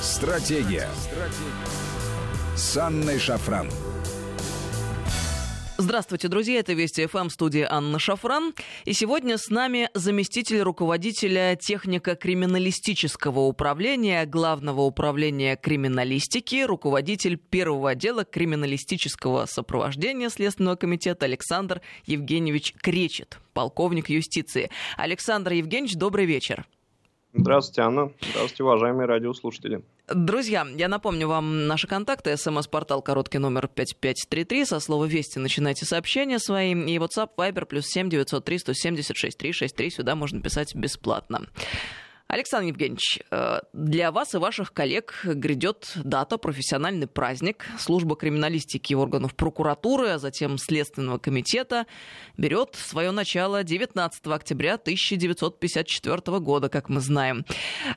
Стратегия. Стратегия. С Анной Шафран. Здравствуйте, друзья. Это Вести ФМ, студия Анна Шафран. И сегодня с нами заместитель руководителя технико-криминалистического управления, Главного управления криминалистики, руководитель первого отдела криминалистического сопровождения Следственного комитета Александр Евгеньевич Кречет, полковник юстиции. Александр Евгеньевич, добрый вечер. Здравствуйте, Анна. Здравствуйте, уважаемые радиослушатели. Друзья, я напомню вам наши контакты. СМС-портал короткий номер 5533. Со слова «Вести» начинайте сообщения свои. И WhatsApp, Viber, плюс 7 903 176 363. Сюда можно писать бесплатно. Александр Евгеньевич, э, для вас и ваших коллег грядет дата, профессиональный праздник. Служба криминалистики органов прокуратуры, а затем Следственного комитета берет свое начало 19 октября 1954 года, как мы знаем.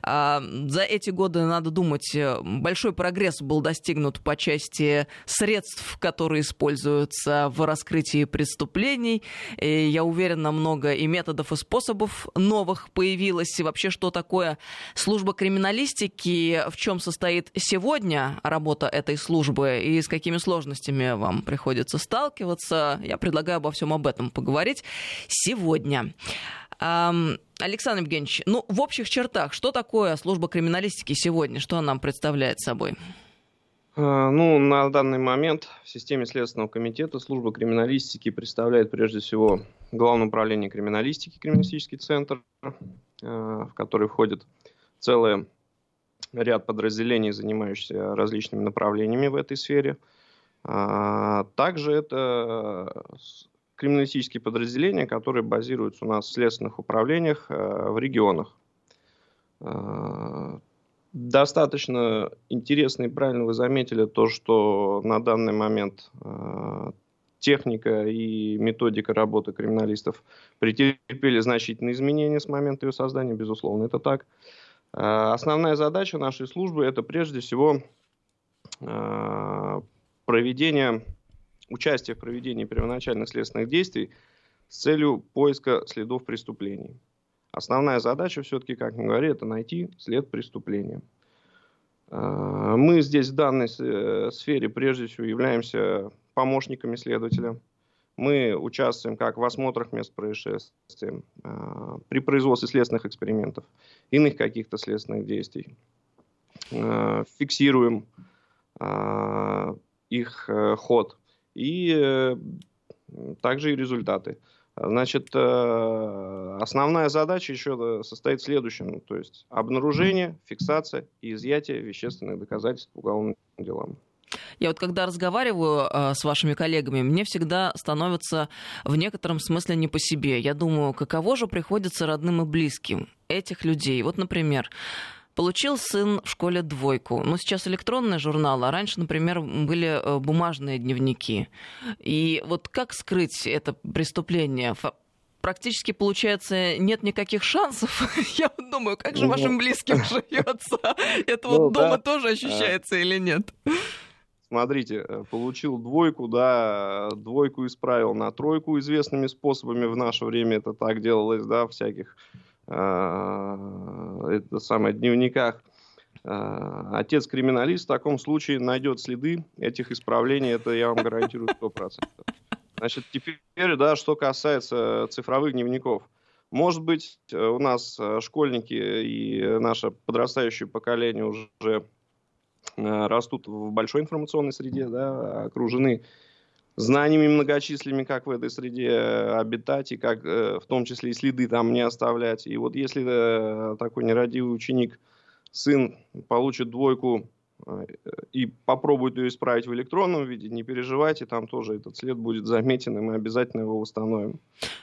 А, за эти годы, надо думать, большой прогресс был достигнут по части средств, которые используются в раскрытии преступлений. И я уверена, много и методов, и способов новых появилось. И вообще, что такое служба криминалистики, в чем состоит сегодня работа этой службы и с какими сложностями вам приходится сталкиваться. Я предлагаю обо всем об этом поговорить сегодня. Александр Евгеньевич, ну, в общих чертах, что такое служба криминалистики сегодня? Что она нам представляет собой? А, ну, на данный момент в системе Следственного комитета служба криминалистики представляет прежде всего Главное управление криминалистики, криминалистический центр, Э, в который входит целый ряд подразделений, занимающихся различными направлениями в этой сфере. А, также это криминалистические подразделения, которые базируются у нас в следственных управлениях э, в регионах. А, достаточно интересно и правильно вы заметили то, что на данный момент э, техника и методика работы криминалистов претерпели значительные изменения с момента ее создания, безусловно, это так. А, основная задача нашей службы это прежде всего а, проведение, участие в проведении первоначальных следственных действий с целью поиска следов преступлений. Основная задача все-таки, как мы говорили, это найти след преступления. А, мы здесь в данной э, сфере прежде всего являемся помощниками следователя. Мы участвуем как в осмотрах мест происшествия, а, при производстве следственных экспериментов, иных каких-то следственных действий. А, фиксируем а, их э, ход и э, также и результаты. Значит, э, основная задача еще состоит в следующем, то есть обнаружение, фиксация и изъятие вещественных доказательств уголовным делам. Я вот когда разговариваю э, с вашими коллегами, мне всегда становится в некотором смысле не по себе. Я думаю, каково же приходится родным и близким этих людей. Вот, например, Получил сын в школе двойку. Ну, сейчас электронные журналы, а раньше, например, были э, бумажные дневники. И вот как скрыть это преступление? практически, получается, нет никаких шансов. Я думаю, как же ну, вашим близким живется? Это вот ну дома тоже а. ощущается или нет? Смотрите, э, получил двойку, да, двойку исправил на тройку известными способами. В наше время это так делалось, да, всяких э, это самое, дневниках. Э, отец криминалист в таком случае найдет следы этих исправлений, это я вам гарантирую 100%. Значит, теперь, да, что касается цифровых дневников. Может быть, у нас школьники и наше подрастающее поколение уже Э, растут в большой информационной среде, да, окружены знаниями многочисленными, как в этой среде э, обитать, и как э, в том числе и следы там не оставлять. И вот если такой нерадивый ученик, сын, получит двойку и попробует ее исправить в электронном виде, не переживайте, там тоже этот след будет заметен, и мы обязательно его восстановим.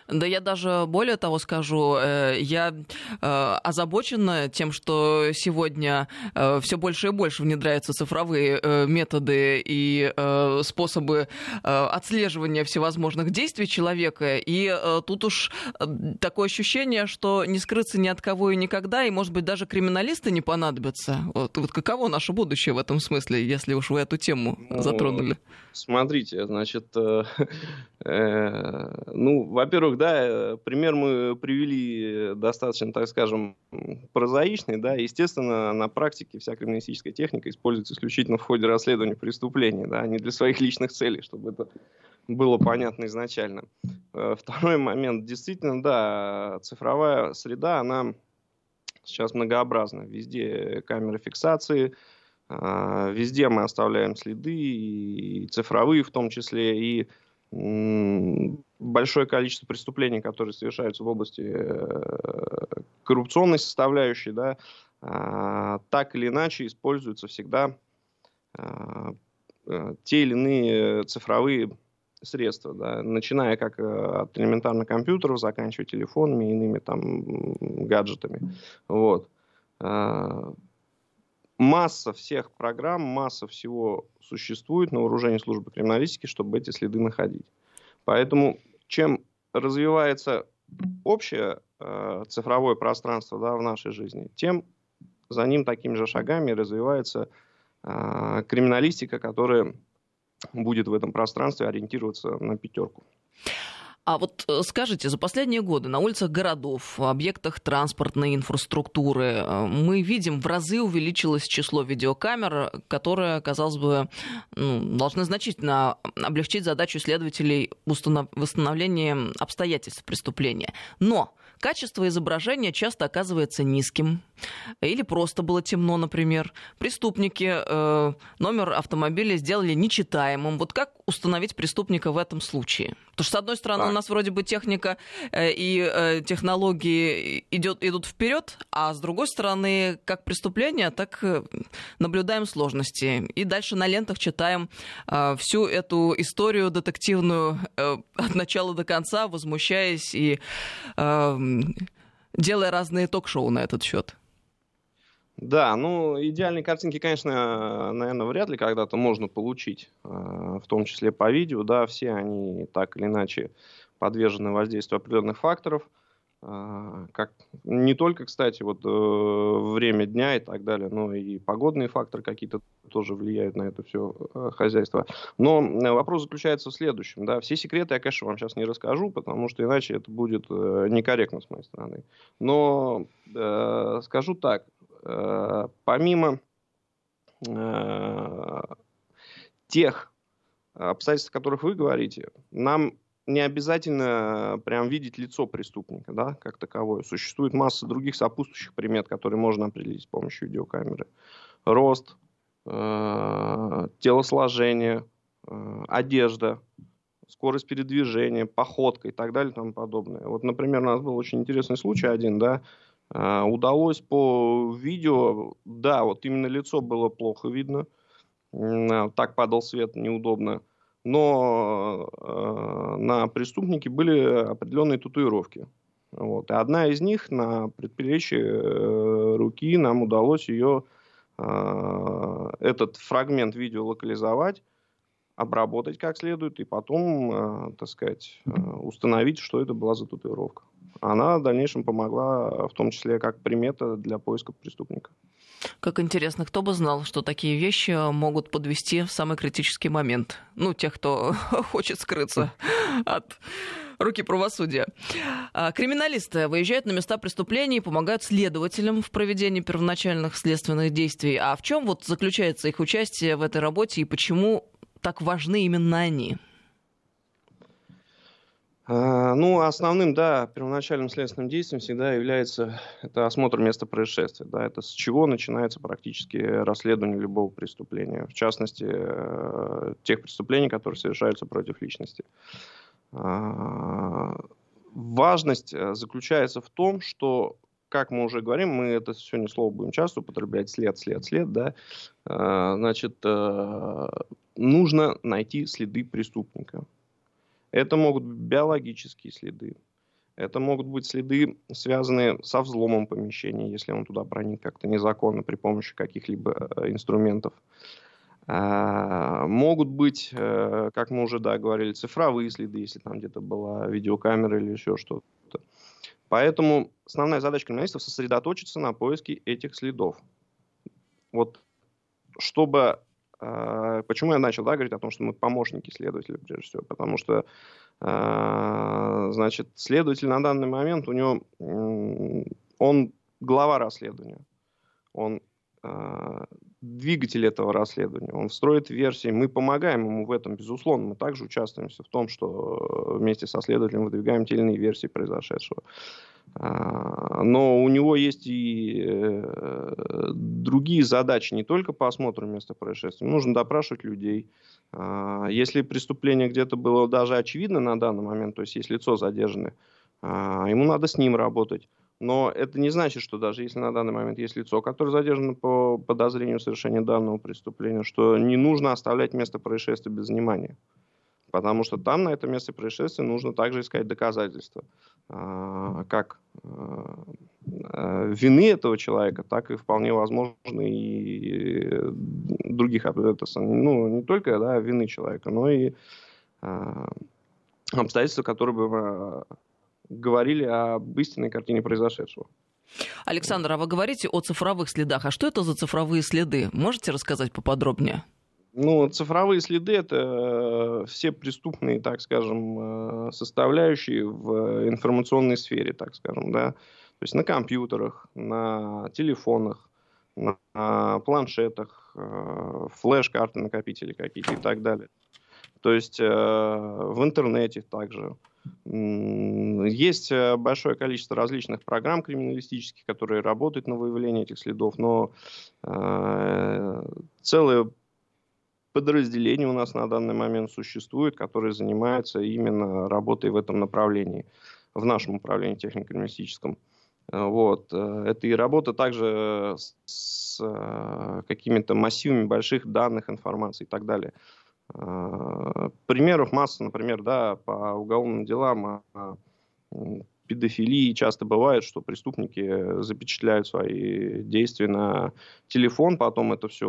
Да я даже более того скажу, э, я э, озабочена тем, что сегодня э, все больше и больше внедряются цифровые методы и способы отслеживания всевозможных действий человека. И тут уж такое ощущение, что не скрыться ни от кого и никогда, и, может быть, даже криминалисты не понадобятся. Вот, вот каково наше будущее? Вообще в этом смысле, если уж вы эту тему ну, затронули? Смотрите, значит, э, э, ну, во-первых, да, пример мы привели достаточно, так скажем, прозаичный, да, естественно, на практике вся криминалистическая техника используется исключительно в ходе расследования преступлений, да, а не для своих личных целей, чтобы это было понятно изначально. Э, второй момент, действительно, да, цифровая среда, она сейчас многообразна. Везде камеры фиксации, везде мы оставляем следы, и цифровые в том числе, и большое количество преступлений, которые совершаются в области э, коррупционной составляющей, да, а, так или иначе используются всегда а, э, те или иные цифровые средства, да, начиная как э, от элементарных компьютеров, заканчивая телефонами и иными там гаджетами. Вот масса всех программ, масса всего существует на вооружении службы криминалистики, чтобы эти следы находить. Поэтому чем развивается общее э, цифровое пространство да, в нашей жизни, тем за ним такими же шагами развивается э, криминалистика, которая будет в этом пространстве ориентироваться на пятерку. А вот э, скажите, за последние годы на улицах городов, в объектах транспортной инфраструктуры э, мы видим, в разы увеличилось число видеокамер, которые, казалось бы, ну, должны значительно облегчить задачу следователей восстановления обстоятельств преступления. Но Качество изображения часто оказывается низким. Или просто было темно, например. Преступники э, номер автомобиля сделали нечитаемым. Вот как установить преступника в этом случае? Потому что, с одной стороны, а. у нас вроде бы техника э, и э, технологии идет, идут вперед, а с другой стороны, как преступление, так э, наблюдаем сложности. И дальше на лентах читаем э, всю эту историю детективную э, от начала до конца, возмущаясь и э, делая разные ток-шоу на этот счет. Да, ну, идеальные картинки, конечно, наверное, вряд ли когда-то можно получить, а, в том числе по видео, да, все они так или иначе подвержены воздействию определенных факторов, как не только, кстати, вот э, время дня и так далее, но и погодные факторы какие-то тоже влияют на это все э, хозяйство. Но э, вопрос заключается в следующем, да, все секреты я, конечно, вам сейчас не расскажу, потому что иначе это будет некорректно с моей стороны. Но э, скажу так, э, помимо э, тех обстоятельств, о которых вы говорите, нам не обязательно прям видеть лицо преступника, да, как таковое. Существует масса других сопутствующих примет, которые можно определить с помощью видеокамеры. Рост, э, телосложение, э, одежда, скорость передвижения, походка и так далее и тому подобное. Вот, например, у нас был очень интересный случай один, да, э, удалось по видео, да, вот именно лицо было плохо видно, так падал свет, неудобно, но э, на преступнике были определенные татуировки. Вот. И одна из них на предплечье э, руки нам удалось ее, э, этот фрагмент видео локализовать, обработать как следует и потом, э, так сказать, э, установить, что это была за татуировка. Она в дальнейшем помогла, в том числе как примета для поиска преступника. Как интересно, кто бы знал, что такие вещи могут подвести в самый критический момент. Ну, тех, кто хочет скрыться от руки правосудия. А, криминалисты выезжают на места преступлений и помогают следователям в проведении первоначальных следственных действий. А в чем вот заключается их участие в этой работе и почему так важны именно они? А, ну, основным, да, первоначальным следственным действием всегда является это осмотр места происшествия. Да, это с чего начинается практически расследование любого преступления. В частности, э, тех преступлений, которые совершаются против личности. А, важность э, заключается в том, что, как мы уже говорим, мы это сегодня слово будем часто употреблять, след, след, след, да, а, значит, э, нужно найти следы преступника это могут быть биологические следы. Это могут быть следы, связанные со взломом помещения, если он туда проник как-то незаконно при помощи каких-либо э, инструментов. А, могут быть, э, как мы уже да, говорили, цифровые следы, если там где-то была видеокамера или еще что-то. Поэтому основная задача криминалистов сосредоточиться на поиске этих следов. Вот чтобы почему я начал да, говорить о том, что мы помощники следователя, прежде всего? Потому что, а, значит, следователь на данный момент, у него, он глава расследования, он а, двигатель этого расследования, он строит версии, мы помогаем ему в этом, безусловно, мы также участвуем в том, что вместе со следователем выдвигаем те или иные версии произошедшего. А, но у него есть и э, другие задачи, не только по осмотру места происшествия. Нужно допрашивать людей. А, если преступление где-то было даже очевидно на данный момент, то есть есть лицо задержанное, а, ему надо с ним работать. Но это не значит, что даже если на данный момент есть лицо, которое задержано по подозрению в совершении данного преступления, что не нужно оставлять место происшествия без внимания. Потому что там, на этом месте происшествия, нужно также искать доказательства. А, как а, а, вины этого человека, так и вполне возможно и других ну, не только да, вины человека, но и обстоятельства, которые бы говорили об истинной картине произошедшего. Александр, а вы говорите о цифровых следах. А что это за цифровые следы? Можете рассказать поподробнее? Ну, цифровые следы это э, все преступные, так скажем, э, составляющие в информационной сфере, так скажем, да. То есть на компьютерах, на телефонах, на планшетах, э, флеш-карты, накопители какие-то и так далее. То есть в интернете также. Есть большое количество различных программ криминалистических, которые работают на выявление этих следов, но целые подразделение у нас на данный момент существует, которое занимается именно работой в этом направлении, в нашем управлении технико-криминалистическом. Э, вот. Э, это и работа также с э, какими-то массивами больших данных, информации и так далее. Примеров масса, например, да, по уголовным делам педофилии часто бывает, что преступники запечатляют свои действия на телефон, потом это все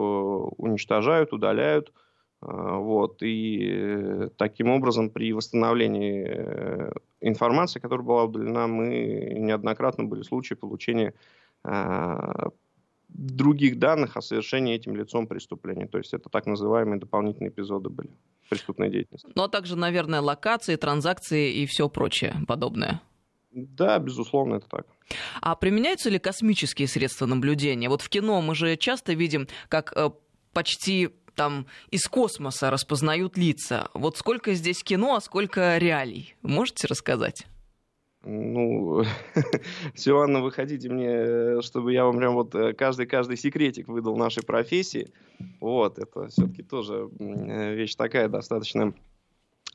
уничтожают, удаляют. А, вот, и таким образом при восстановлении э, информации, которая была удалена, мы неоднократно были случаи получения других данных о совершении этим лицом преступления. То есть это так называемые дополнительные эпизоды были преступной деятельности. Ну а также, наверное, локации, транзакции и все прочее подобное. Да, безусловно, это так. А применяются ли космические средства наблюдения? Вот в кино мы же часто видим, как э, почти там из космоса распознают лица. Вот сколько здесь кино, а сколько реалий? Можете рассказать? Ну, все, Анна, выходите мне, чтобы я вам прям вот э, каждый-каждый секретик выдал нашей профессии. Вот, это все-таки тоже э, вещь такая достаточно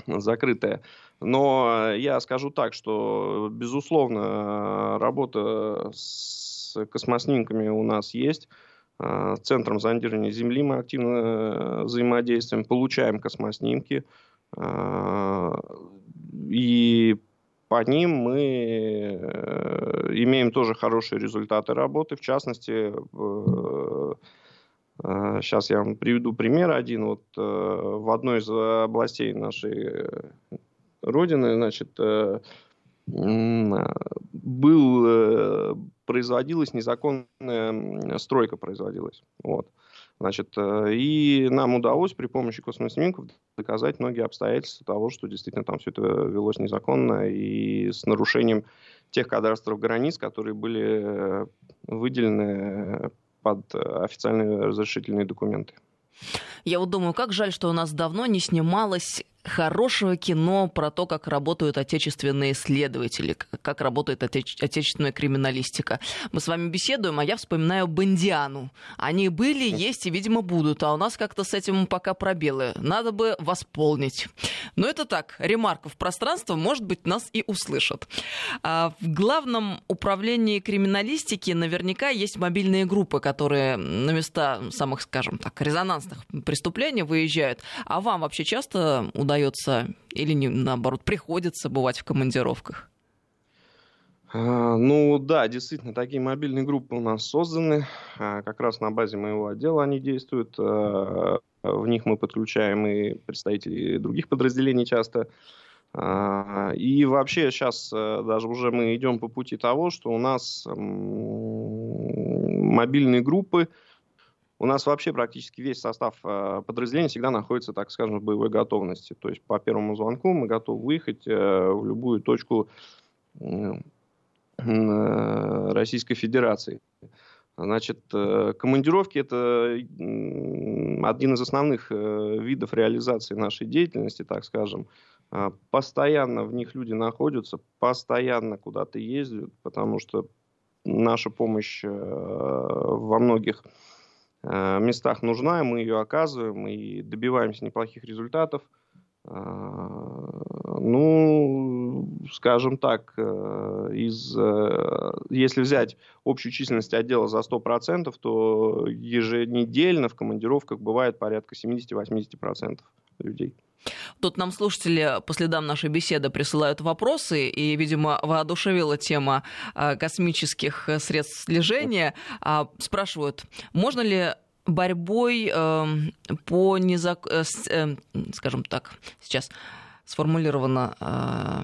закрытая. Но я скажу так, что, безусловно, работа с космоснимками у нас есть. С Центром зондирования Земли мы активно э, взаимодействуем, получаем космоснимки. И по ним мы э, имеем тоже хорошие результаты работы. В частности, сейчас э, я вам приведу пример один. Вот в одной из областей нашей Родины, значит, э, был, э, производилась незаконная стройка производилась. Вот. Значит, э, и нам удалось при помощи космоснимков доказать многие обстоятельства того, что действительно там все это велось незаконно и с нарушением тех кадастровых границ, которые были выделены под официальные разрешительные документы. Я вот думаю, как жаль, что у нас давно не снималось хорошего кино про то, как работают отечественные следователи, как работает отеч- отечественная криминалистика. Мы с вами беседуем, а я вспоминаю Бондиану. Они были, есть и, видимо, будут, а у нас как-то с этим пока пробелы. Надо бы восполнить. Но это так, ремарка в пространство, может быть, нас и услышат. А в главном управлении криминалистики наверняка есть мобильные группы, которые на места самых, скажем так, резонансных преступлений выезжают. А вам вообще часто удается удается или не, наоборот приходится бывать в командировках? А, ну да, действительно, такие мобильные группы у нас созданы. А, как раз на базе моего отдела они действуют. А, в них мы подключаем и представителей других подразделений часто. И вообще сейчас даже уже мы идем по пути того, что у нас мобильные группы у нас вообще практически весь состав э, подразделения всегда находится, так скажем, в боевой готовности. То есть по первому звонку мы готовы выехать э, в любую точку Российской Федерации. Значит, командировки – это один из основных видов реализации нашей деятельности, так скажем. Постоянно в них люди находятся, постоянно куда-то ездят, потому что наша помощь во многих Э, местах нужна, мы ее оказываем и добиваемся неплохих результатов. Э, ну, скажем так, э, из, если взять общую численность отдела за 100%, то еженедельно в командировках бывает порядка 70-80% людей. Тут нам слушатели по следам нашей беседы присылают вопросы, и, видимо, воодушевила тема а, космических средств слежения. А, спрашивают, можно ли борьбой эм, по незак... Э, э, скажем так, сейчас сформулировано э,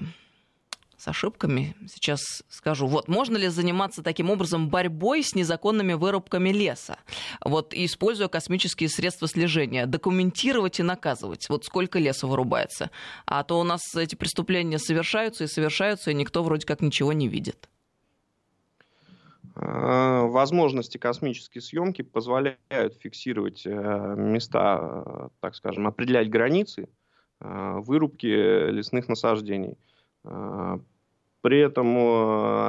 с ошибками. Сейчас скажу. Вот, можно ли заниматься таким образом борьбой с незаконными вырубками леса? Вот, используя космические средства слежения. Документировать и наказывать. Вот сколько леса вырубается. А то у нас эти преступления совершаются и совершаются, и никто вроде как ничего не видит. Э, возможности космической съемки позволяют фиксировать э, места, так скажем, определять границы вырубки лесных насаждений. При этом,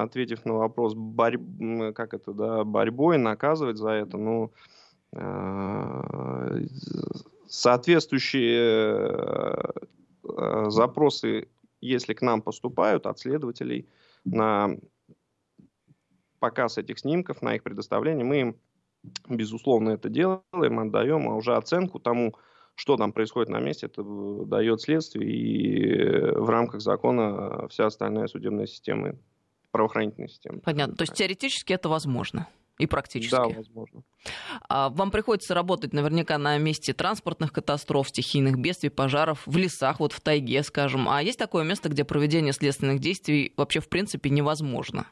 ответив на вопрос, борь... как это, да, борьбой наказывать за это, ну, соответствующие запросы, если к нам поступают от следователей на показ этих снимков, на их предоставление, мы им, безусловно, это делаем, отдаем, а уже оценку тому, что там происходит на месте, это дает следствие и в рамках закона вся остальная судебная система, правоохранительная система. Понятно. То есть теоретически это возможно? И практически. Да, возможно. А вам приходится работать наверняка на месте транспортных катастроф, стихийных бедствий, пожаров, в лесах, вот в тайге, скажем. А есть такое место, где проведение следственных действий вообще в принципе невозможно?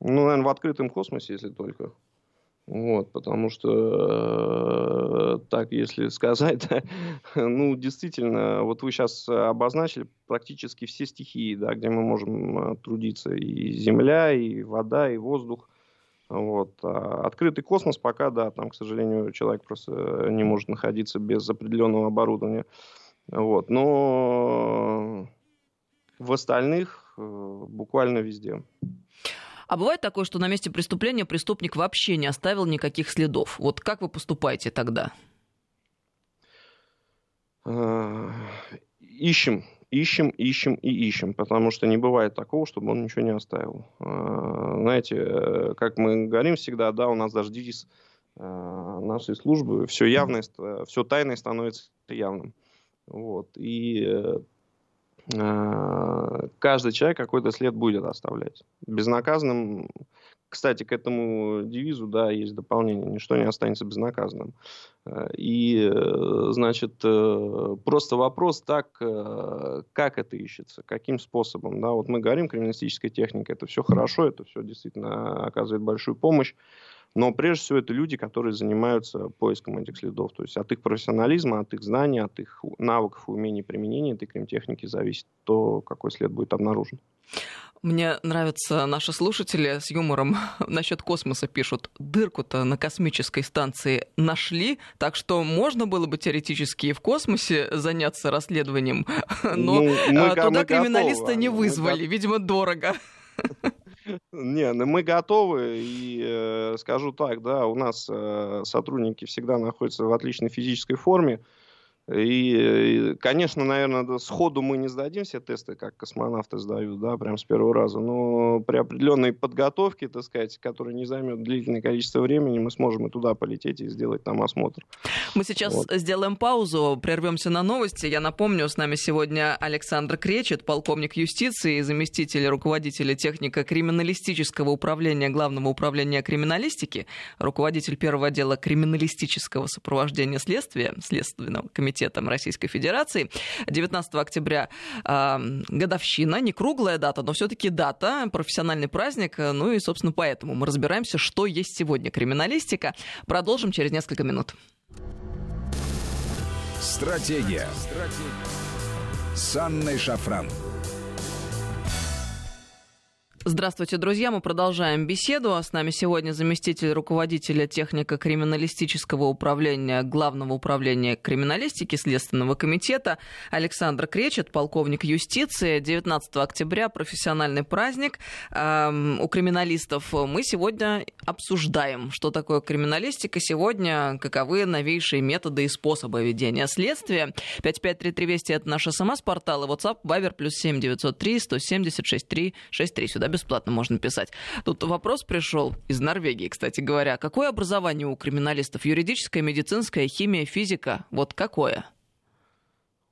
Ну, наверное, в открытом космосе, если только. Вот, потому что, э, так, если сказать, ну, действительно, вот вы сейчас обозначили практически все стихии, да, где мы можем э, трудиться, и земля, и вода, и воздух. Вот. А открытый космос пока, да, там, к сожалению, человек просто не может находиться без определенного оборудования. Вот. Но в остальных э, буквально везде. А бывает такое, что на месте преступления преступник вообще не оставил никаких следов. Вот как вы поступаете тогда? А, ищем, ищем, ищем и ищем, потому что не бывает такого, чтобы он ничего не оставил. А, знаете, как мы говорим всегда, да, у нас девиз а, нашей службы, все явное, все тайное становится явным. Вот. И э, Э, каждый человек какой-то след будет оставлять. Безнаказанным, кстати, к этому девизу, да, есть дополнение, ничто не останется безнаказанным. Э, и, э, значит, просто вопрос так, как это ищется, каким способом, да, вот мы говорим, криминалистическая техника, это все хорошо, это все действительно оказывает большую помощь, но прежде всего это люди, которые занимаются поиском этих следов. То есть от их профессионализма, от их знаний, от их навыков и умений применения этой кримтехники зависит то, какой след будет обнаружен. Мне нравятся наши слушатели с юмором насчет космоса пишут. Дырку-то на космической станции нашли, так что можно было бы теоретически и в космосе заняться расследованием, но ну, мы, а, туда мы криминалиста готовы. не вызвали, мы... видимо, дорого. Не, ну мы готовы, и э, скажу так, да, у нас э, сотрудники всегда находятся в отличной физической форме, и, конечно, наверное, сходу мы не сдадим все тесты, как космонавты сдают, да, прям с первого раза. Но при определенной подготовке, так сказать, которая не займет длительное количество времени, мы сможем и туда полететь и сделать там осмотр. Мы сейчас вот. сделаем паузу, прервемся на новости. Я напомню, с нами сегодня Александр Кречет, полковник юстиции, заместитель руководителя техника криминалистического управления Главного управления криминалистики, руководитель первого отдела криминалистического сопровождения следствия Следственного комитета комитетом Российской Федерации. 19 октября э, годовщина, не круглая дата, но все-таки дата, профессиональный праздник. Ну и, собственно, поэтому мы разбираемся, что есть сегодня криминалистика. Продолжим через несколько минут. Стратегия. Стратегия. С Анной Шафран. Здравствуйте, друзья. Мы продолжаем беседу. С нами сегодня заместитель руководителя технико-криминалистического управления Главного управления криминалистики Следственного комитета Александр Кречет, полковник юстиции. 19 октября профессиональный праздник эм, у криминалистов. Мы сегодня обсуждаем, что такое криминалистика сегодня, каковы новейшие методы и способы ведения следствия. 5533 Вести это наш смс-портал и WhatsApp, Viber, плюс 7903 176 363. Сюда бесплатно можно писать. Тут вопрос пришел из Норвегии, кстати говоря. Какое образование у криминалистов? Юридическое, медицинское, химия, физика? Вот какое?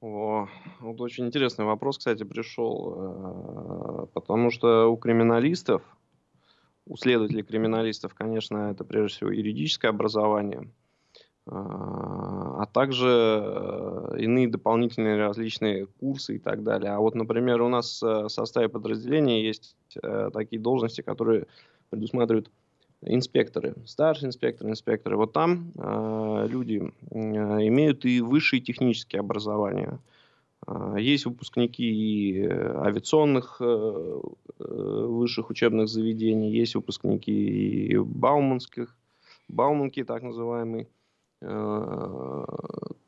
О, вот очень интересный вопрос, кстати, пришел. Э, потому что у криминалистов, у следователей криминалистов, конечно, это прежде всего юридическое образование – а, а также э, иные дополнительные различные курсы и так далее. А вот, например, у нас э, в составе подразделения есть э, такие должности, которые предусматривают инспекторы, старшие инспекторы, инспекторы. Вот там люди имеют и высшие технические образования. Есть выпускники и авиационных высших учебных заведений, есть выпускники и бауманских, бауманки так называемые. Э,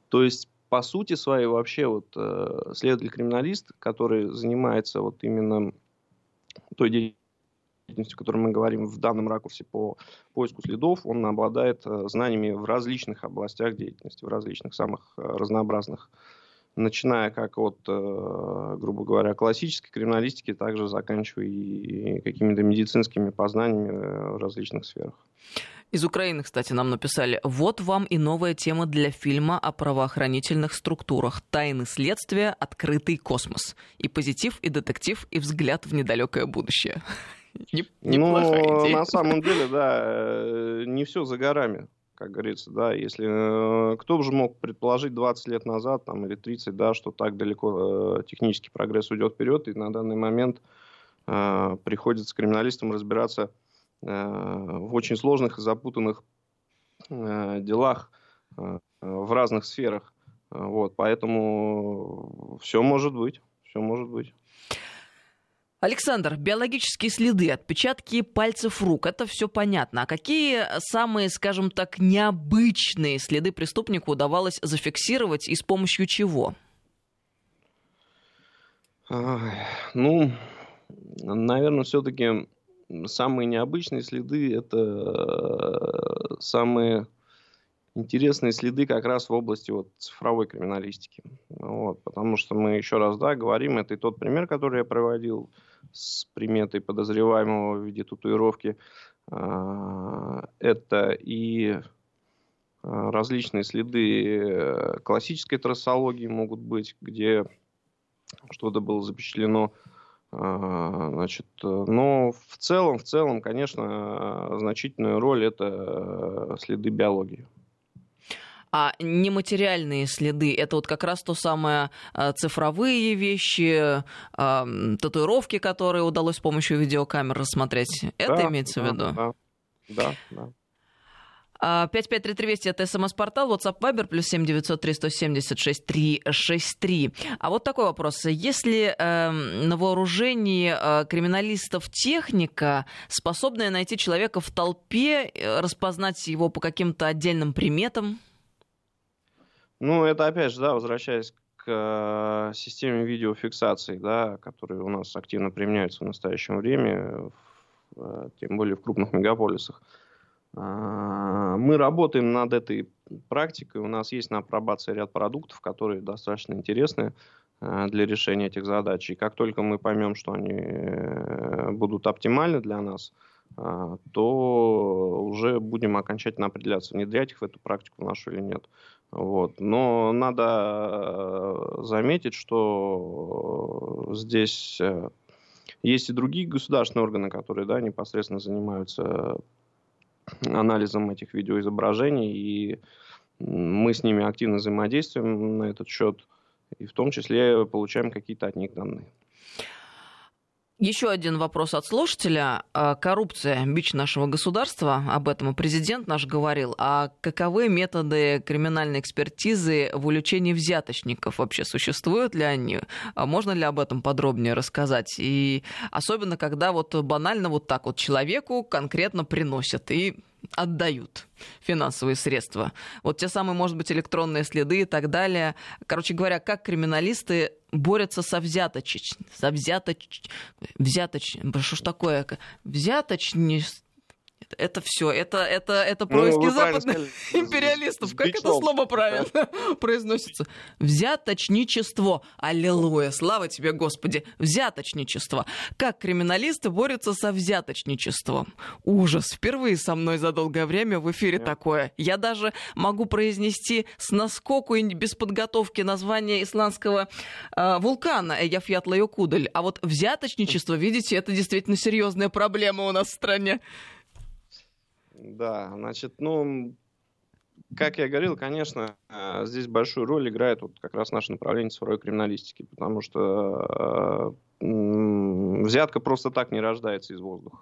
то есть, по сути своей, вообще вот э, следователь-криминалист, который занимается вот именно той деятельностью, о которой мы говорим в данном ракурсе по поиску следов, он обладает э, знаниями в различных областях деятельности, в различных самых разнообразных начиная как от, грубо говоря, классической криминалистики, также заканчивая и какими-то медицинскими познаниями в различных сферах. Из Украины, кстати, нам написали. Вот вам и новая тема для фильма о правоохранительных структурах. Тайны следствия, открытый космос. И позитив, и детектив, и взгляд в недалекое будущее. Неплохая ну, идея. на самом деле, да, э, не все за горами как говорится, да, если э, кто же мог предположить 20 лет назад там, или 30, да, что так далеко э, технический прогресс уйдет вперед, и на данный момент э, приходится криминалистам разбираться в очень сложных и запутанных э, делах э, в разных сферах. Вот, поэтому все может быть, все может быть. Александр, биологические следы, отпечатки пальцев рук, это все понятно. А какие самые, скажем так, необычные следы преступнику удавалось зафиксировать и с помощью чего? Ну, наверное, все-таки самые необычные следы это э, самые интересные следы как раз в области вот цифровой криминалистики. Вот, потому что мы еще раз да, говорим, это и тот пример, который я проводил с приметой подозреваемого в виде татуировки. А, это и э, различные следы э, классической трассологии могут быть, где что-то было запечатлено значит, но в целом, в целом, конечно, значительную роль это следы биологии. А нематериальные следы это вот как раз то самое а, цифровые вещи, а, татуировки, которые удалось с помощью видеокамер рассмотреть. Это да, имеется да, в виду? Да, да, да. 553320 это смс-портал, WhatsApp Viber, плюс 7903 176 363. А вот такой вопрос. Если э, на вооружении э, криминалистов техника, способная найти человека в толпе, э, распознать его по каким-то отдельным приметам? Ну, это опять же, да, возвращаясь к э, системе видеофиксации, да, которые у нас активно применяются в настоящее время, в, э, тем более в крупных мегаполисах. А, мы работаем над этой практикой. У нас есть на апробации ряд продуктов, которые достаточно интересны а, для решения этих задач. И как только мы поймем, что они э, будут оптимальны для нас, а, то уже будем окончательно определяться, внедрять их в эту практику нашу или нет. Вот. Но надо заметить, что здесь э, есть и другие государственные органы, которые да, непосредственно занимаются анализом этих видеоизображений и мы с ними активно взаимодействуем на этот счет, и в том числе получаем какие-то от них данные. Еще один вопрос от слушателя. А, коррупция – бич нашего государства. Об этом и президент наш говорил. А каковы методы криминальной экспертизы в увлечении взяточников? Вообще существуют ли они? А можно ли об этом подробнее рассказать? И особенно, когда вот банально вот так вот человеку конкретно приносят и отдают финансовые средства. Вот те самые, может быть, электронные следы и так далее. Короче говоря, как криминалисты борются со взяточ... со взяточ... взяточ... Что ж такое? Взяточничеством это все, это, это, это ну, происки ну, западных империалистов. Как это слово правильно произносится? Взяточничество. Аллилуйя. Слава тебе, Господи. Взяточничество. Как криминалисты борются со взяточничеством. Ужас. Впервые со мной за долгое время в эфире такое. Я даже могу произнести с наскоку и без подготовки название исландского э, вулкана Эяфьятла Йокудаль. А вот взяточничество, видите, это действительно серьезная проблема у нас в стране. Да, значит, ну, как я говорил, конечно, э, здесь большую роль играет вот как раз наше направление цифровой криминалистики, потому что э, взятка просто так не рождается из воздуха.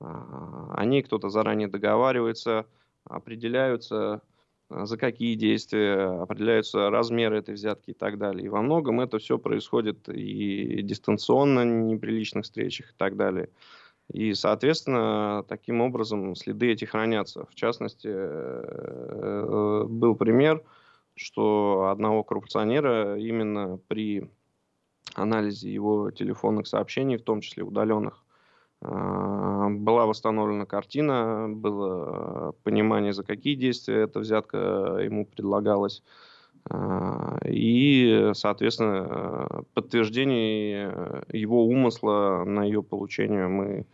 А, они кто-то заранее договаривается, определяются, э, за какие действия, определяются размеры этой взятки и так далее. И во многом это все происходит и дистанционно, неприличных встречах и так далее. И, соответственно, таким образом следы эти хранятся. В частности, э, был пример, что одного коррупционера именно при анализе его телефонных сообщений, в том числе удаленных, э, была восстановлена картина, было понимание, за какие действия эта взятка ему предлагалась. А, и, соответственно, подтверждение его умысла на ее получение мы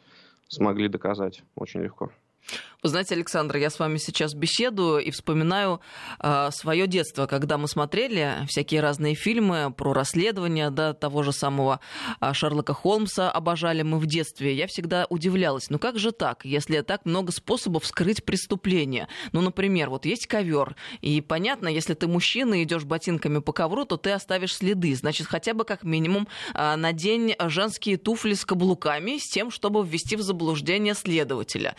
смогли доказать очень легко. Вы знаете, Александр, я с вами сейчас беседую и вспоминаю э, свое детство, когда мы смотрели всякие разные фильмы про расследования, да, того же самого э, Шерлока Холмса обожали мы в детстве. Я всегда удивлялась, ну как же так, если так много способов скрыть преступление? Ну, например, вот есть ковер, и понятно, если ты мужчина и идешь ботинками по ковру, то ты оставишь следы. Значит, хотя бы как минимум э, надень женские туфли с каблуками с тем, чтобы ввести в заблуждение следователя.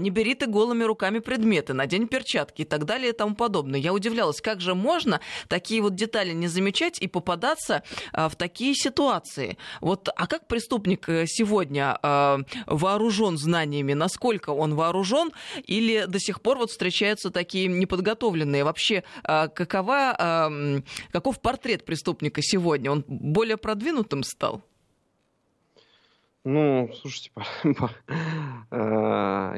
Не бери ты голыми руками предметы, надень перчатки и так далее и тому подобное. Я удивлялась, как же можно такие вот детали не замечать и попадаться а, в такие ситуации. Вот, а как преступник э, сегодня а, вооружен знаниями, насколько он вооружен, или до сих пор вот встречаются такие неподготовленные? Вообще, а, какова, каков портрет преступника сегодня? Он более продвинутым стал? Ну, слушайте, а,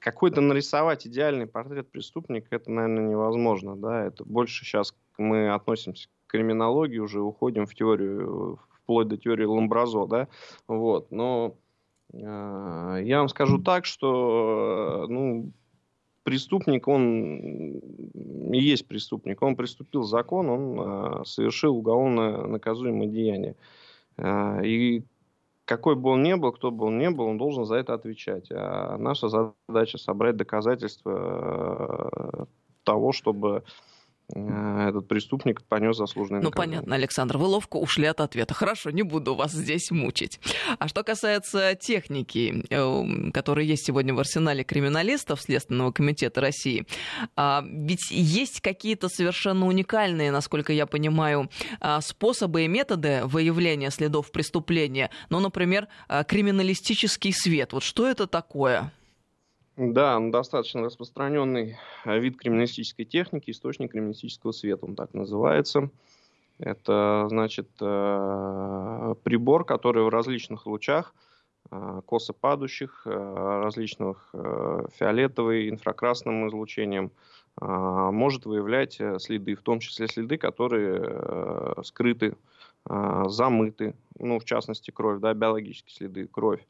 какой-то нарисовать идеальный портрет преступника, это, наверное, невозможно, да, это больше сейчас мы относимся к криминологии, уже уходим в теорию, вплоть до теории Ламбразо, да, вот, но а, я вам скажу так, что, ну, преступник, он и есть преступник, он приступил закон, он а, совершил уголовно наказуемое деяние. И какой бы он ни был, кто бы он ни был, он должен за это отвечать. А наша задача собрать доказательства э, того, чтобы этот преступник понес заслуженное Ну, понятно, Александр, вы ловко ушли от ответа. Хорошо, не буду вас здесь мучить. А что касается техники, э, которая есть сегодня в арсенале криминалистов Следственного комитета России, а, ведь есть какие-то совершенно уникальные, насколько я понимаю, а, способы и методы выявления следов преступления. Ну, например, а, криминалистический свет. Вот что это такое? Да, он достаточно распространенный э, вид криминалистической техники, источник криминалистического света, он так называется. Это, значит, э, прибор, который в различных лучах, э, косо падающих, различных фиолетовым, инфракрасным излучением, может выявлять следы, в том числе следы, которые скрыты, замыты, ну, в частности, кровь, да, биологические следы, кровь.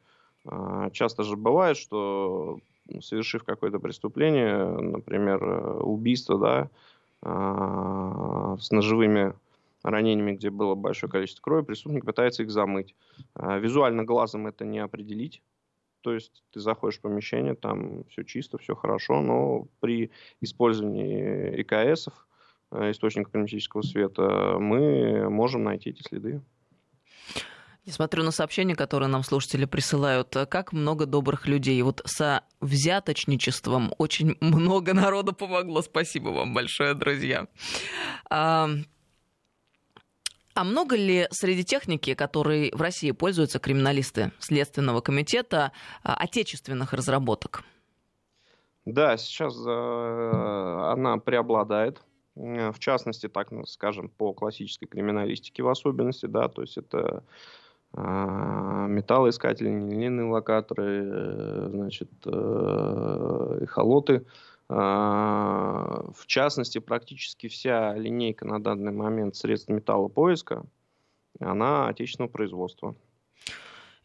Часто же бывает, что совершив какое-то преступление, например, э, убийство, да, а, с ножевыми ранениями, где было большое количество крови, преступник пытается их замыть. А, визуально глазом это не определить, то есть ты заходишь в помещение, там все чисто, все хорошо, но при использовании ИКСов, э, источников кинетического света, мы можем найти эти следы. Я смотрю на сообщения, которые нам слушатели присылают. Как много добрых людей. Вот со взяточничеством очень много народу помогло. Спасибо вам большое, друзья. А, а много ли среди техники, которой в России пользуются криминалисты Следственного комитета, а, отечественных разработок? Да, сейчас э, она преобладает. В частности, так скажем, по классической криминалистике в особенности, да, то есть это металлоискатели, нелинейные локаторы, э, значит, эхолоты. А, в частности, практически вся линейка на данный момент средств металлопоиска, она отечественного производства.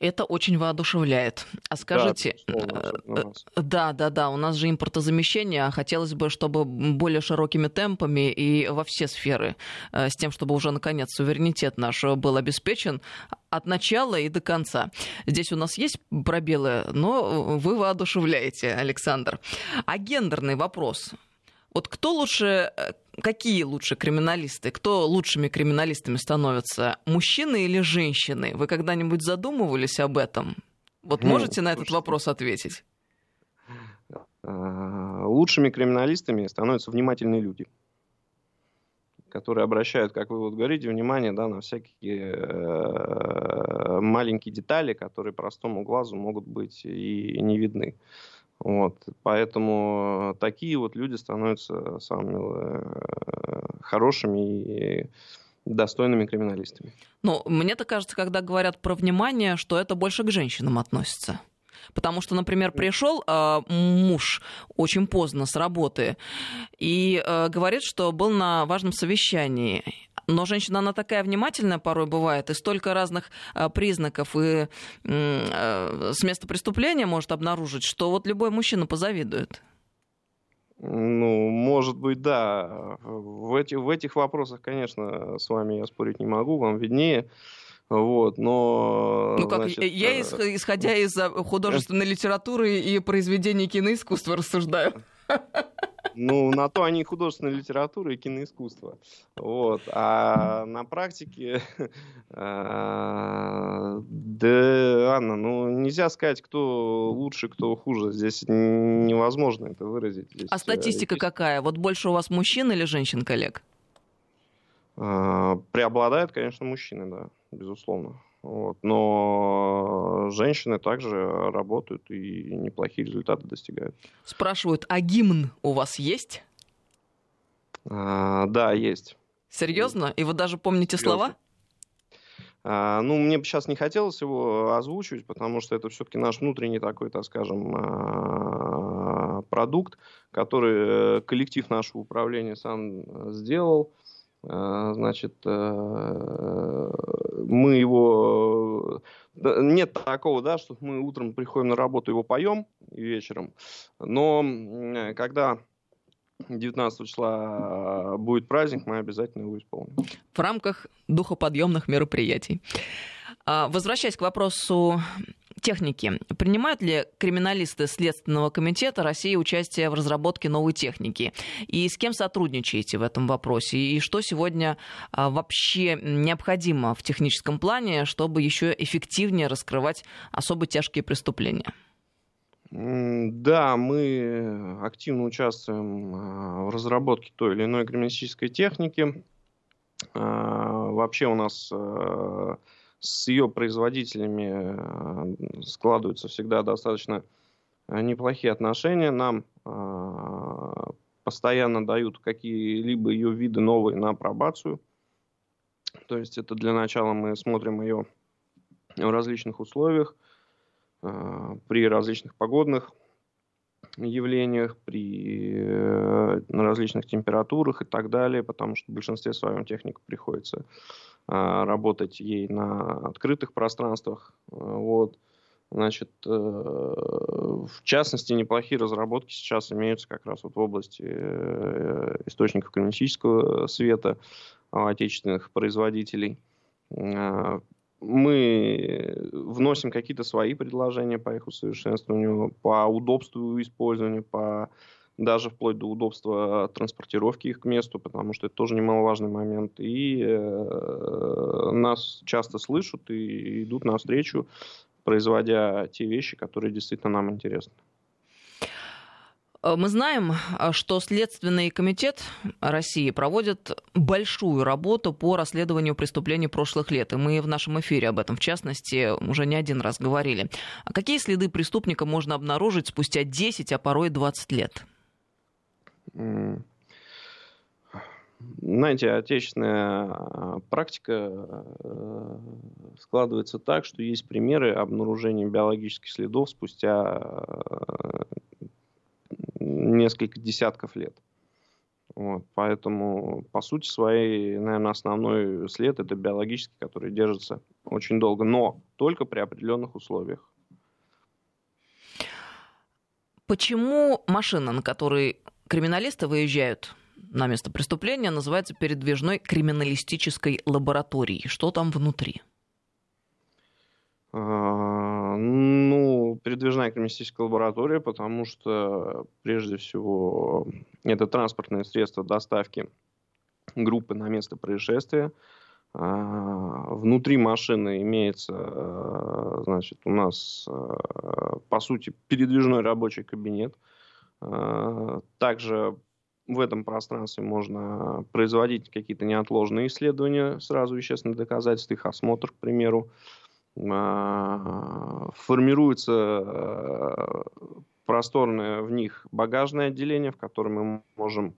Это очень воодушевляет. А скажите, да, э, да, да, да, у нас же импортозамещение, а хотелось бы, чтобы более широкими темпами и во все сферы, э, с тем, чтобы уже наконец суверенитет наш был обеспечен от начала и до конца. Здесь у нас есть пробелы, но вы воодушевляете, Александр. А гендерный вопрос. Вот кто лучше, э, какие лучше криминалисты, кто лучшими криминалистами становятся, мужчины или женщины? Вы когда-нибудь задумывались об этом? Вот ну, можете на этот вопрос ответить? А, лучшими криминалистами становятся внимательные люди, которые обращают, как вы вот говорите, внимание да, на всякие э, маленькие детали, которые простому глазу могут быть и не видны. Вот, поэтому такие вот люди становятся самыми э, хорошими и достойными криминалистами. Ну, мне-то кажется, когда говорят про внимание, что это больше к женщинам относится. Потому что, например, пришел э, муж очень поздно с работы и э, говорит, что был на важном совещании. Но женщина, она такая внимательная порой бывает, и столько разных а, признаков и а, с места преступления может обнаружить, что вот любой мужчина позавидует. Ну, может быть, да. В, эти, в этих вопросах, конечно, с вами я спорить не могу, вам виднее. Вот, но... Ну как, значит, я, э, исходя из художественной литературы и произведений киноискусства, рассуждаю. Ну, на то они художественная литература и киноискусство. Вот. А на практике, а, да, Анна, ну, нельзя сказать, кто лучше, кто хуже. Здесь невозможно это выразить. Здесь, а статистика здесь... какая? Вот больше у вас мужчин или женщин коллег? А, преобладают, конечно, мужчины, да, безусловно. Вот. Но женщины также работают и неплохие результаты достигают. Спрашивают, а гимн у вас есть? А, да, есть. Серьезно? И вы даже помните Серьезно. слова? А, ну, мне бы сейчас не хотелось его озвучивать, потому что это все-таки наш внутренний такой, так скажем, а, продукт, который э, коллектив нашего управления сам сделал. А, значит, э, мы его... Нет такого, да, что мы утром приходим на работу, его поем вечером. Но когда 19 числа будет праздник, мы обязательно его исполним. В рамках духоподъемных мероприятий. А, возвращаясь к вопросу техники. Принимают ли криминалисты Следственного комитета России участие в разработке новой техники? И с кем сотрудничаете в этом вопросе? И что сегодня а, вообще необходимо в техническом плане, чтобы еще эффективнее раскрывать особо тяжкие преступления? Да, мы активно участвуем а, в разработке той или иной криминалистической техники. Вообще у нас с ее производителями э, складываются всегда достаточно э, неплохие отношения. Нам э, постоянно дают какие-либо ее виды новые на апробацию. То есть это для начала мы смотрим ее в различных условиях, при различных погодных явлениях, при различных температурах и так далее, потому что в большинстве своем технику приходится а, работать ей на открытых пространствах. Вот. Значит, э, в частности, неплохие разработки сейчас имеются как раз вот в области э, источников кинетического света отечественных производителей. Мы вносим какие-то свои предложения по их усовершенствованию, по удобству использования, по даже вплоть до удобства транспортировки их к месту, потому что это тоже немаловажный момент. И э, нас часто слышат и идут навстречу, производя те вещи, которые действительно нам интересны. Э, мы знаем, э, что Следственный комитет России проводит большую работу по расследованию преступлений прошлых лет. И мы в нашем эфире об этом, в частности, уже не один раз говорили. А какие следы преступника можно обнаружить спустя 10, а порой 20 лет? Знаете, отечественная э, практика складывается так, что есть примеры обнаружения биологических следов спустя несколько десятков лет. Вот, поэтому, по сути своей, наверное, основной след это биологический, который держится очень долго, но только при определенных условиях. Почему машина, на которой криминалисты выезжают на место преступления, называется передвижной криминалистической лабораторией? Что там внутри? А, ну, передвижная криминалистическая лаборатория, потому что, прежде всего, это транспортное средство доставки группы на место происшествия. А, внутри машины имеется, а, значит, у нас, по сути, передвижной рабочий кабинет. Также в этом пространстве можно производить какие-то неотложные исследования, сразу вещественных доказательств, их осмотр, к примеру. А, формируется э, просторное в них багажное отделение, в котором мы можем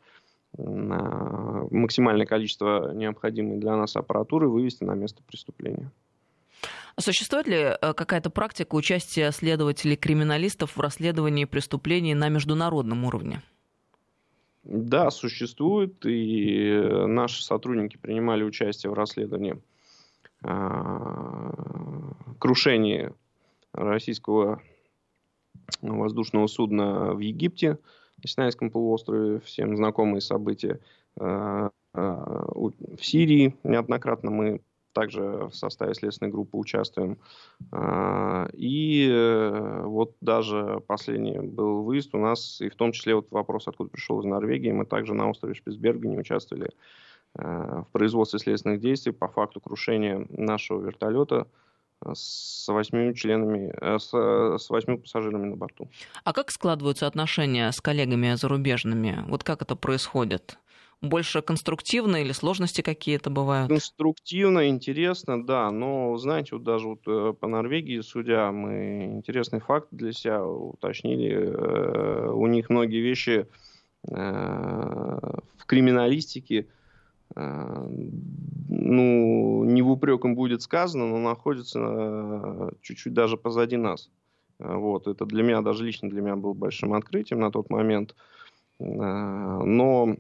а, максимальное количество необходимой для нас аппаратуры вывести на место преступления. Существует ли э, какая-то практика участия следователей-криминалистов в расследовании преступлений на международном уровне? Да, существует, и наши сотрудники принимали участие в расследовании а, крушении российского воздушного судна в Египте, на Синайском полуострове, всем знакомые события. А, а, в Сирии неоднократно мы также в составе следственной группы участвуем. И э, вот даже последний был выезд у нас, и в том числе вот вопрос, откуда пришел из Норвегии, мы также на острове Шпицбергене участвовали Э, в производстве следственных действий по факту крушения нашего вертолета э, с восьми членами, э, с, восьми пассажирами на борту. А как складываются отношения с коллегами зарубежными? Вот как это происходит? Больше конструктивно или сложности какие-то бывают? Конструктивно, интересно, да. Но, знаете, вот даже вот по Норвегии, судя, мы интересный факт для себя уточнили. У них многие вещи в криминалистике Э, ну, не в упрек им будет сказано, но находится э, чуть-чуть даже позади нас. Э, вот, это для меня, даже лично для меня было большим открытием на тот момент. Но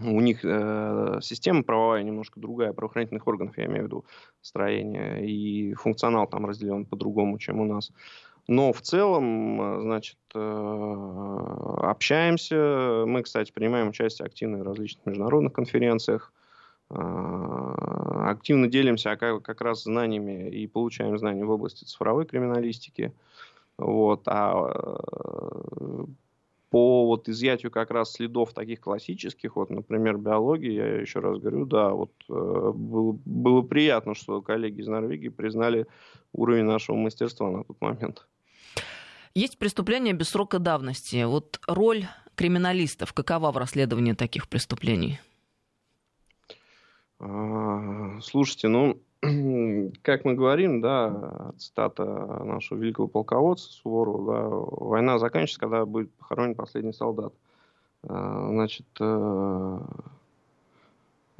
у них система правовая немножко другая, правоохранительных органов, я имею в виду, строение, и функционал там разделен по-другому, чем у нас. Но в целом, значит, общаемся. Мы, кстати, принимаем участие активно в различных международных конференциях. Активно делимся как раз знаниями и получаем знания в области цифровой криминалистики. Вот. А по вот изъятию как раз следов таких классических, вот, например, биологии, я еще раз говорю, да, вот э, было, было приятно, что коллеги из Норвегии признали уровень нашего мастерства на тот момент. Есть преступления без срока давности. Вот роль криминалистов какова в расследовании таких преступлений? А, слушайте, ну, как мы говорим, да, цитата нашего великого полководца Суворова, да, война заканчивается, когда будет похоронен последний солдат. А, значит, э,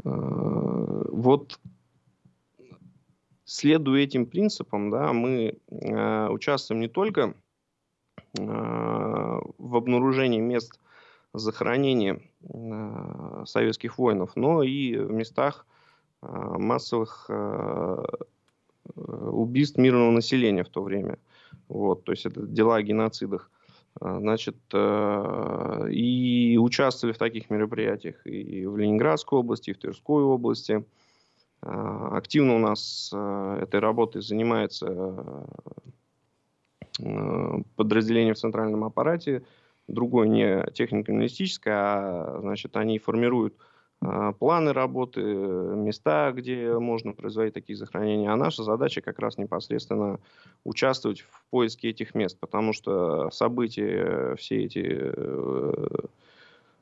э, вот следуя этим принципам, да, мы э, участвуем не только Э, в обнаружении мест захоронения э, советских воинов, но и в местах э, массовых убийств мирного населения в то время. Вот, то есть это дела о геноцидах. Значит, и участвовали в таких мероприятиях и в Ленинградской области, и в Тверской области. Активно у нас этой работой занимается подразделение в центральном аппарате, другое не технико-аналитическое, а значит, они формируют а, планы работы, места, где можно производить такие захоронения. А наша задача как раз непосредственно участвовать в поиске этих мест, потому что события все эти э,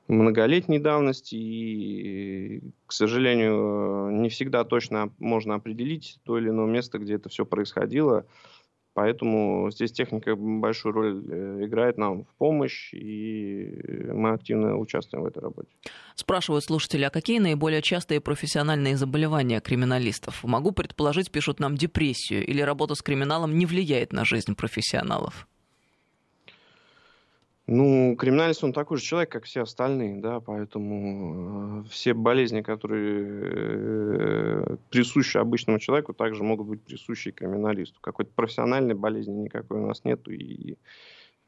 многолетней давности, и, к сожалению, не всегда точно можно определить то или иное место, где это все происходило. Поэтому здесь техника большую роль э, играет нам в помощь, и мы активно участвуем в этой работе. Спрашивают слушатели, а какие наиболее частые профессиональные заболевания криминалистов? Могу предположить, пишут нам депрессию, или работа с криминалом не влияет на жизнь профессионалов? Ну, криминалист, он такой же человек, как все остальные, да, поэтому э, все болезни, которые э, присущи обычному человеку, также могут быть присущи криминалисту. Какой-то профессиональной болезни никакой у нас нету, и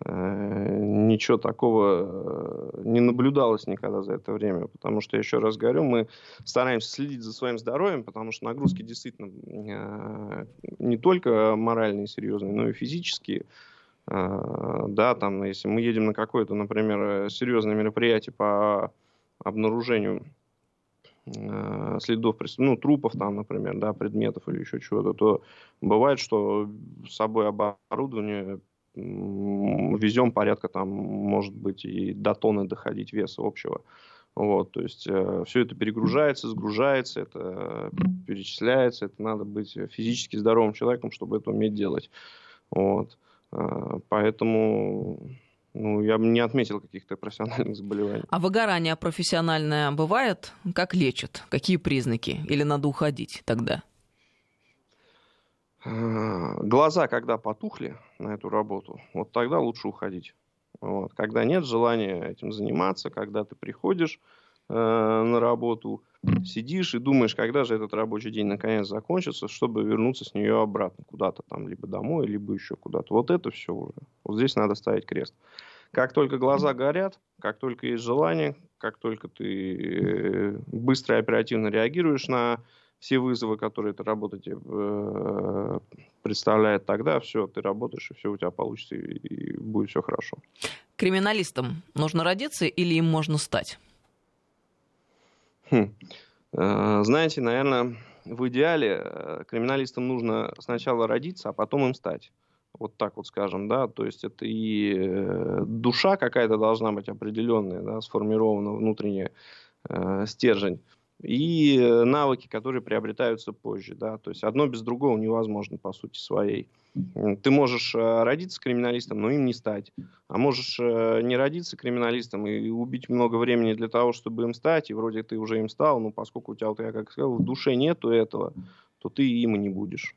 э, ничего такого э, не наблюдалось никогда за это время, потому что, еще раз говорю, мы стараемся следить за своим здоровьем, потому что нагрузки действительно э, не только моральные, серьезные, но и физические. Да, там, если мы едем на какое-то, например, серьезное мероприятие по обнаружению а, следов, ну, трупов там, например, да, предметов или еще чего-то, то бывает, что с собой оборудование везем порядка там, может быть, и до тонны доходить веса общего. Вот, то есть э, все это перегружается, сгружается, это перечисляется, это надо быть физически здоровым человеком, чтобы это уметь делать. Вот. А, поэтому ну, я бы не отметил каких-то профессиональных заболеваний. А выгорание профессиональное бывает? Как лечат? Какие признаки? Или надо уходить тогда? А, глаза, когда потухли на эту работу, вот тогда лучше уходить. Вот. Когда нет желания этим заниматься, когда ты приходишь э, на работу, сидишь и думаешь, когда же этот рабочий день наконец закончится, чтобы вернуться с нее обратно куда-то там, либо домой, либо еще куда-то. Вот это все уже. Вот здесь надо ставить крест. Как только глаза горят, как только есть желание, как только ты э, быстро и оперативно реагируешь на все вызовы, которые эта работа тебе э, представляет, тогда все, ты работаешь, и все у тебя получится, и будет все хорошо. Криминалистам нужно родиться или им можно стать? Хм. Э, знаете, наверное, в идеале э, криминалистам нужно сначала родиться, а потом им стать. Вот так вот скажем, да, то есть это и э, душа какая-то должна быть определенная, да, сформирована внутренняя э, стержень и навыки, которые приобретаются позже. Да? То есть одно без другого невозможно по сути своей. Ты можешь э, родиться криминалистом, но им не стать. А можешь э, не родиться криминалистом и убить много времени для того, чтобы им стать, и вроде ты уже им стал, но поскольку у тебя, вот я как сказал, в душе нету этого, то ты им и не будешь.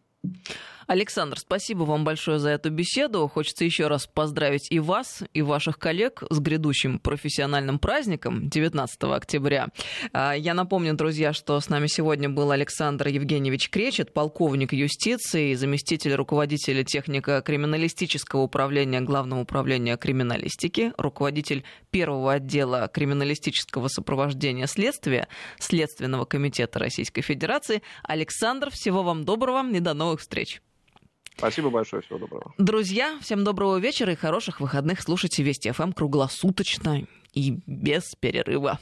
Александр, спасибо вам большое за эту беседу. Хочется еще раз поздравить и вас, и ваших коллег с грядущим профессиональным праздником 19 октября. А, я напомню, друзья, что с нами сегодня был Александр Евгеньевич Кречет, полковник юстиции, заместитель руководителя технико-криминалистического управления Главного управления криминалистики, руководитель первого отдела криминалистического сопровождения следствия Следственного комитета Российской Федерации. Александр, всего вам доброго и до новых встреч. Спасибо большое, всего доброго. Друзья, всем доброго вечера и хороших выходных. Слушайте Вести ФМ круглосуточно и без перерыва.